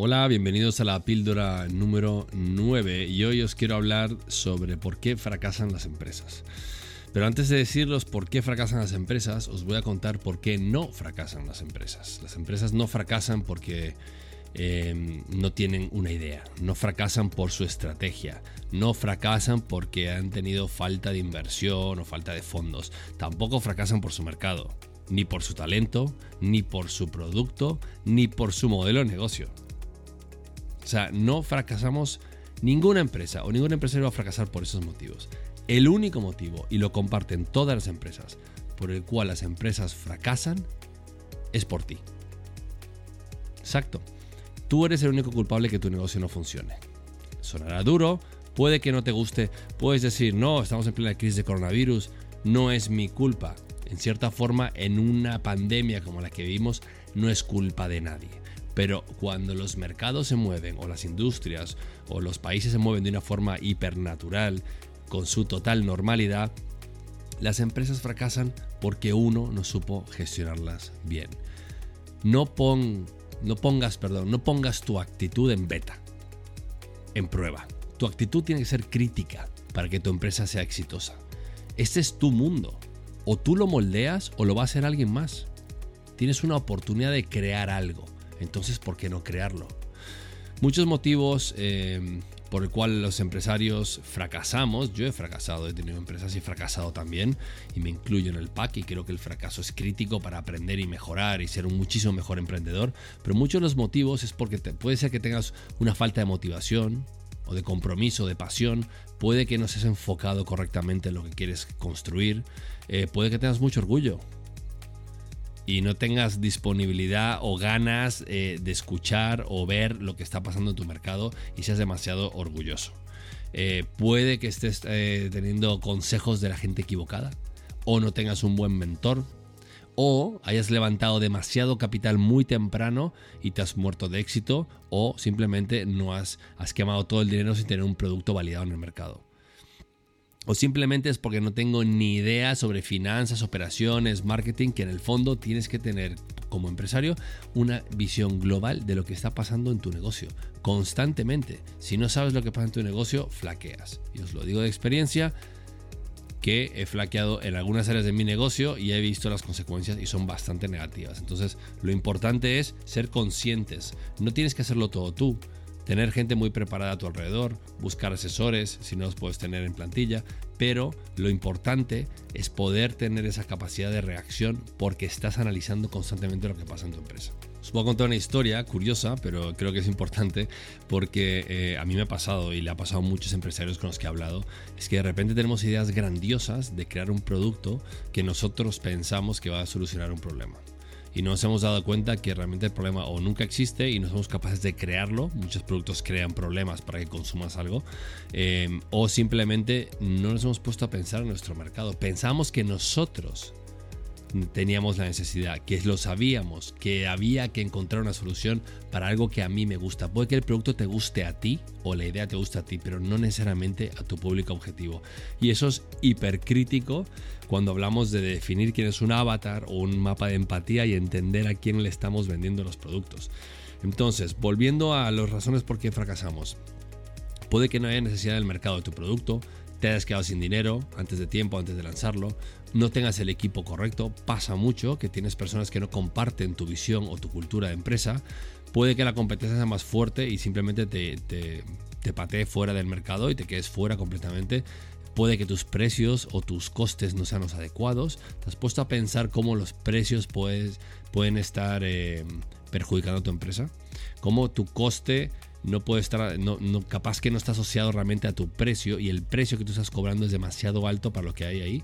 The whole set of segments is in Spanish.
Hola, bienvenidos a la píldora número 9 y hoy os quiero hablar sobre por qué fracasan las empresas. Pero antes de deciros por qué fracasan las empresas, os voy a contar por qué no fracasan las empresas. Las empresas no fracasan porque eh, no tienen una idea, no fracasan por su estrategia, no fracasan porque han tenido falta de inversión o falta de fondos, tampoco fracasan por su mercado, ni por su talento, ni por su producto, ni por su modelo de negocio. O sea, no fracasamos, ninguna empresa o ningún empresario va a fracasar por esos motivos. El único motivo, y lo comparten todas las empresas, por el cual las empresas fracasan, es por ti. Exacto. Tú eres el único culpable que tu negocio no funcione. Sonará duro, puede que no te guste, puedes decir, no, estamos en plena crisis de coronavirus, no es mi culpa. En cierta forma, en una pandemia como la que vivimos, no es culpa de nadie. Pero cuando los mercados se mueven, o las industrias, o los países se mueven de una forma hipernatural, con su total normalidad, las empresas fracasan porque uno no supo gestionarlas bien. No, no pongas, perdón, no pongas tu actitud en beta, en prueba. Tu actitud tiene que ser crítica para que tu empresa sea exitosa. Este es tu mundo. O tú lo moldeas o lo va a hacer alguien más. Tienes una oportunidad de crear algo. Entonces, ¿por qué no crearlo? Muchos motivos eh, por el cual los empresarios fracasamos. Yo he fracasado, he tenido empresas y he fracasado también y me incluyo en el pack y creo que el fracaso es crítico para aprender y mejorar y ser un muchísimo mejor emprendedor. Pero muchos de los motivos es porque puede ser que tengas una falta de motivación o de compromiso, de pasión. Puede que no estés enfocado correctamente en lo que quieres construir. Eh, puede que tengas mucho orgullo y no tengas disponibilidad o ganas eh, de escuchar o ver lo que está pasando en tu mercado y seas demasiado orgulloso. Eh, puede que estés eh, teniendo consejos de la gente equivocada o no tengas un buen mentor o hayas levantado demasiado capital muy temprano y te has muerto de éxito o simplemente no has, has quemado todo el dinero sin tener un producto validado en el mercado o simplemente es porque no tengo ni idea sobre finanzas, operaciones, marketing, que en el fondo tienes que tener como empresario una visión global de lo que está pasando en tu negocio constantemente. Si no sabes lo que pasa en tu negocio, flaqueas. Y os lo digo de experiencia que he flaqueado en algunas áreas de mi negocio y he visto las consecuencias y son bastante negativas. Entonces, lo importante es ser conscientes. No tienes que hacerlo todo tú tener gente muy preparada a tu alrededor, buscar asesores si no los puedes tener en plantilla, pero lo importante es poder tener esa capacidad de reacción porque estás analizando constantemente lo que pasa en tu empresa. Os voy a contar una historia curiosa, pero creo que es importante porque eh, a mí me ha pasado y le ha pasado a muchos empresarios con los que he hablado, es que de repente tenemos ideas grandiosas de crear un producto que nosotros pensamos que va a solucionar un problema y nos hemos dado cuenta que realmente el problema o nunca existe y no somos capaces de crearlo. Muchos productos crean problemas para que consumas algo. Eh, o simplemente no nos hemos puesto a pensar en nuestro mercado. Pensamos que nosotros teníamos la necesidad, que lo sabíamos, que había que encontrar una solución para algo que a mí me gusta. Puede que el producto te guste a ti o la idea te guste a ti, pero no necesariamente a tu público objetivo. Y eso es hipercrítico cuando hablamos de definir quién es un avatar o un mapa de empatía y entender a quién le estamos vendiendo los productos. Entonces, volviendo a las razones por qué fracasamos. Puede que no haya necesidad del mercado de tu producto, te hayas quedado sin dinero antes de tiempo, antes de lanzarlo, no tengas el equipo correcto, pasa mucho que tienes personas que no comparten tu visión o tu cultura de empresa, puede que la competencia sea más fuerte y simplemente te, te, te patee fuera del mercado y te quedes fuera completamente. Puede que tus precios o tus costes no sean los adecuados. ¿Te has puesto a pensar cómo los precios pueden estar eh, perjudicando a tu empresa? ¿Cómo tu coste no puede estar, no, capaz que no está asociado realmente a tu precio y el precio que tú estás cobrando es demasiado alto para lo que hay ahí.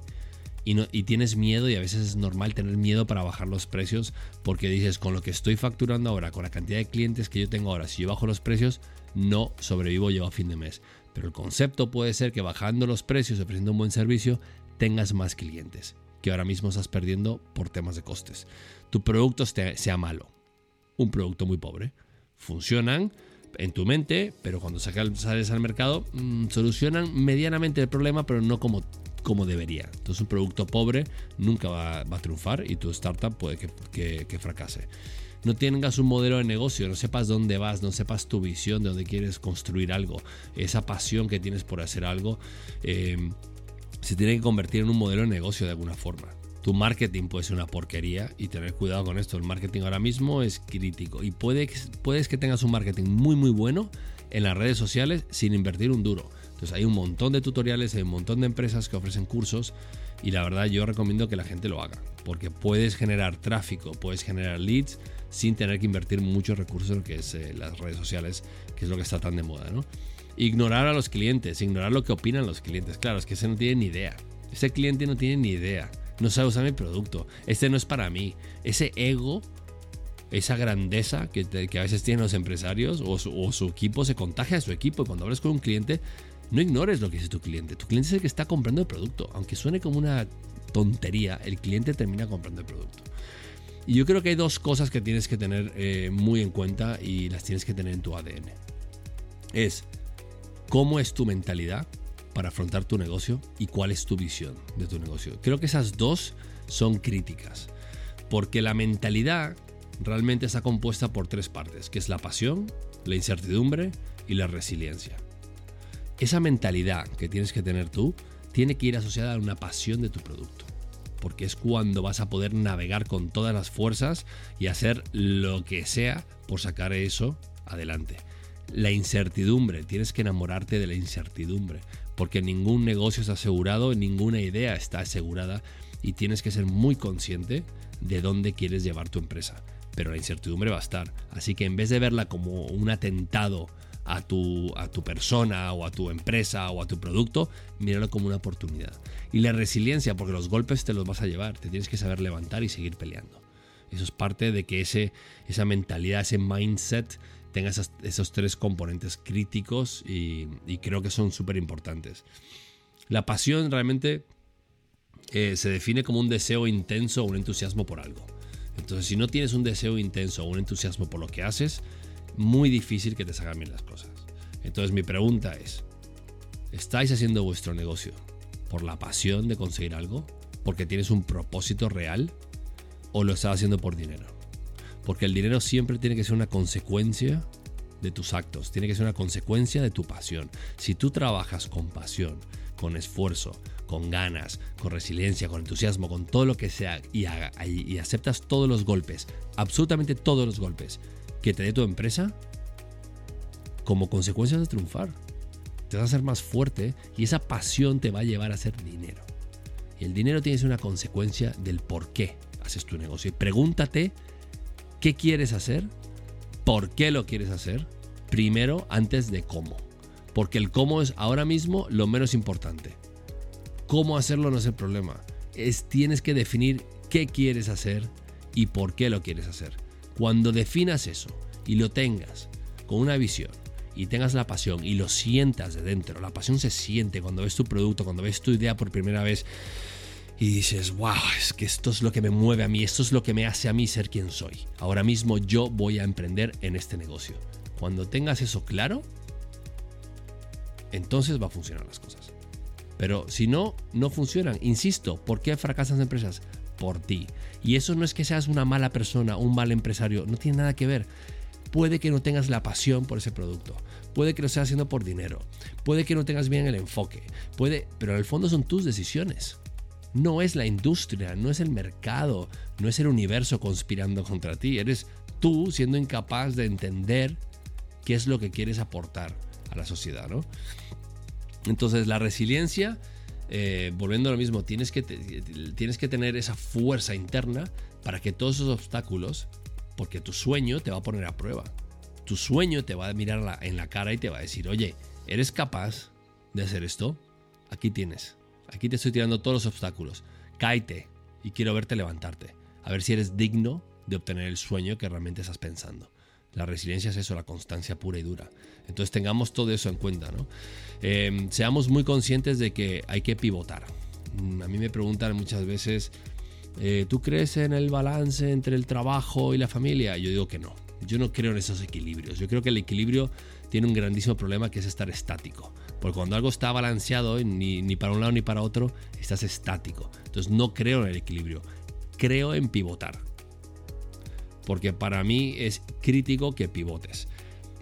Y, tienes miedo y a veces es normal tener miedo para bajar los precios porque dices con lo que estoy facturando ahora, con la cantidad de clientes que yo tengo ahora, si yo bajo los precios no sobrevivo yo a fin de mes. Pero el concepto puede ser que bajando los precios, ofreciendo un buen servicio, tengas más clientes que ahora mismo estás perdiendo por temas de costes. Tu producto sea malo, un producto muy pobre. Funcionan, en tu mente, pero cuando sales al mercado mm, solucionan medianamente el problema, pero no como, como debería. Entonces un producto pobre nunca va, a triunfar y tu startup puede que, fracase. no tengas un modelo de negocio, no sepas dónde vas, no sepas tu visión de dónde quieres construir algo, esa pasión que tienes por hacer algo, eh, se tiene que convertir en un modelo de negocio de alguna forma. Tu marketing puede ser una porquería y tener cuidado con esto. El marketing ahora mismo es crítico y puede, puedes que tengas un marketing muy muy bueno en las redes sociales sin invertir un duro. Entonces hay un montón de tutoriales, hay un montón de empresas que ofrecen cursos y la verdad yo recomiendo que la gente lo haga porque puedes generar tráfico, puedes generar leads sin tener que invertir muchos recursos que es eh, las redes sociales, que es lo que está tan de moda, ¿no? Ignorar a los clientes, ignorar lo que opinan los clientes. Claro, es que ese no tiene ni idea. Ese cliente no tiene ni idea no sabe usar mi producto, este no es para mí. Ese ego, esa grandeza que, a veces tienen los empresarios o su, equipo se contagia a su equipo. Y cuando hablas con un cliente, no ignores lo que dice tu cliente. Tu cliente es el que está comprando el producto. Aunque suene como una tontería, el cliente termina comprando el producto. Y yo creo que hay dos cosas que tienes que tener eh, muy en cuenta y las tienes que tener en tu ADN. Es cómo es tu mentalidad para afrontar tu negocio y cuál es tu visión de tu negocio. Creo que esas dos son críticas, porque la mentalidad realmente está compuesta por tres partes, que es la pasión, la incertidumbre y la resiliencia. Esa mentalidad que tienes que tener tú tiene que ir asociada a una pasión de tu producto, porque es cuando vas a poder navegar con todas las fuerzas y hacer lo que sea por sacar eso adelante. La incertidumbre, tienes que enamorarte de la incertidumbre, porque ningún negocio está asegurado, ninguna idea está asegurada y tienes que ser muy consciente de dónde quieres llevar tu empresa. Pero la incertidumbre va a estar. Así que en vez de verla como un atentado a tu, a tu persona o a tu empresa o a tu producto, míralo como una oportunidad. Y la resiliencia, porque los golpes te los vas a llevar, te tienes que saber levantar y seguir peleando. Eso es parte de que ese, esa mentalidad, ese mindset tenga esos tres componentes críticos y, creo que son súper importantes. La pasión realmente eh, se define como un deseo intenso o un entusiasmo por algo. Entonces, si no tienes un deseo intenso o un entusiasmo por lo que haces, muy difícil que te salgan bien las cosas. Entonces, mi pregunta es, ¿estáis haciendo vuestro negocio por la pasión de conseguir algo? ¿Porque tienes un propósito real? ¿O lo estás haciendo por dinero? Porque el dinero siempre tiene que ser una consecuencia de tus actos, tiene que ser una consecuencia de tu pasión. Si tú trabajas con pasión, con esfuerzo, con ganas, con resiliencia, con entusiasmo, con todo lo que sea y, y aceptas todos los golpes, absolutamente todos los golpes que te dé tu empresa, como consecuencia de triunfar. Te vas a hacer más fuerte y esa pasión te va a llevar a hacer dinero. Y el dinero tiene que ser una consecuencia del por qué haces tu negocio. Pregúntate qué quieres hacer, por qué lo quieres hacer, primero antes de cómo. Porque el cómo es ahora mismo lo menos importante. Cómo hacerlo no es el problema. Es tienes que definir qué quieres hacer y por qué lo quieres hacer. Cuando definas eso y lo tengas con una visión y tengas la pasión y lo sientas de dentro, la pasión se siente cuando ves tu producto, cuando ves tu idea por primera vez, y dices, wow, es que esto es lo que me mueve a mí, esto es lo que me hace a mí ser quien soy. Ahora mismo yo voy a emprender en este negocio. Cuando tengas eso claro, entonces va a funcionar las cosas. Pero si no, no funcionan. Insisto, ¿por qué fracasan las empresas? Por ti. Y eso no es que seas una mala persona, un mal empresario, no tiene nada que ver. Puede que no tengas la pasión por ese producto, puede que lo estés haciendo por dinero, puede que no tengas bien el enfoque, puede, pero en el fondo son tus decisiones no es la industria, no es el mercado, no es el universo conspirando contra ti, eres tú siendo incapaz de entender qué es lo que quieres aportar a la sociedad, ¿no? Entonces la resiliencia, eh, volviendo a lo mismo, tienes que, tienes que tener esa fuerza interna para que todos esos obstáculos, porque tu sueño te va a poner a prueba. Tu sueño te va a mirar en la cara y te va a decir, oye, ¿eres capaz de hacer esto? Aquí tienes. Aquí te estoy tirando todos los obstáculos. Cáete y quiero verte levantarte. A ver si eres digno de obtener el sueño que realmente estás pensando. La resiliencia es eso, la constancia pura y dura. Entonces tengamos todo eso en cuenta, ¿no? Em, seamos muy conscientes de que hay que pivotar. Mm, a mí me preguntan muchas veces, eh, ¿tú crees en el balance entre el trabajo y la familia? Yo digo que no. Yo no creo en esos equilibrios. Yo creo que el equilibrio tiene un grandísimo problema que es estar estático. Porque cuando algo está balanceado, ni, ni para un lado ni para otro, estás estático. Entonces no creo en el equilibrio, creo en pivotar. Porque para mí es crítico que pivotes.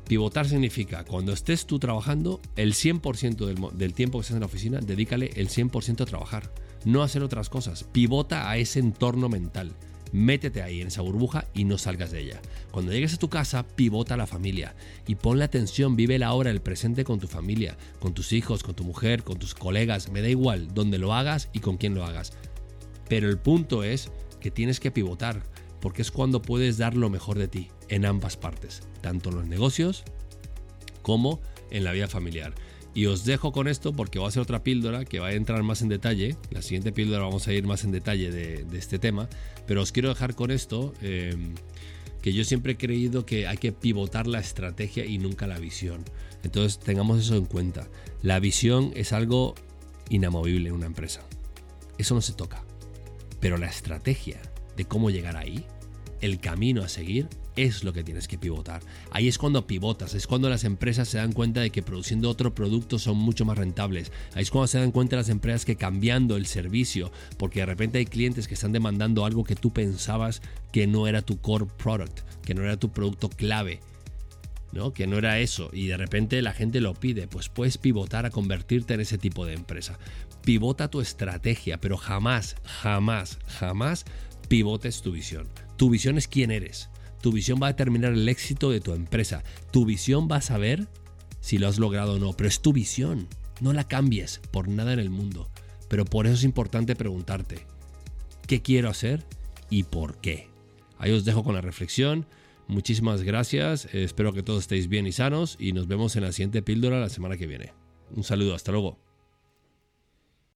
Pivotar significa, cuando estés tú trabajando, el 100% del, del, tiempo que estés en la oficina, dedícale el 100% a trabajar, no a hacer otras cosas. Pivota a ese entorno mental. Métete ahí en esa burbuja y no salgas de ella. Cuando llegues a tu casa, pivota a la familia y ponle atención, vive la hora, el presente con tu familia, con tus hijos, con tu mujer, con tus colegas, me da igual dónde lo hagas y con quién lo hagas. Pero el punto es que tienes que pivotar, porque es cuando puedes dar lo mejor de ti en ambas partes, tanto en los negocios como en la vida familiar. Y os dejo con esto porque va a ser otra píldora que va a entrar más en detalle. La siguiente píldora vamos a ir más en detalle de, este tema. Pero os quiero dejar con esto eh, que yo siempre he creído que hay que pivotar la estrategia y nunca la visión. Entonces tengamos eso en cuenta. La visión es algo inamovible en una empresa. Eso no se toca. Pero la estrategia de cómo llegar ahí, el camino a seguir, es lo que tienes que pivotar. Ahí es cuando pivotas, es cuando las empresas se dan cuenta de que produciendo otro producto son mucho más rentables. Ahí es cuando se dan cuenta las empresas que cambiando el servicio, porque de repente hay clientes que están demandando algo que tú pensabas que no era tu core product, que no era tu producto clave. ¿no? Que no era eso y de repente la gente lo pide, pues puedes pivotar a convertirte en ese tipo de empresa. Pivota tu estrategia, pero jamás, jamás, jamás pivotes tu visión. Tu visión es quién eres. Tu visión va a determinar el éxito de tu empresa. Tu visión va a saber si lo has logrado o no, pero es tu visión. No la cambies por nada en el mundo. Pero por eso es importante preguntarte, ¿qué quiero hacer y por qué? Ahí os dejo con la reflexión. Muchísimas gracias, espero que todos estéis bien y sanos y nos vemos en la siguiente píldora la semana que viene. Un saludo, hasta luego.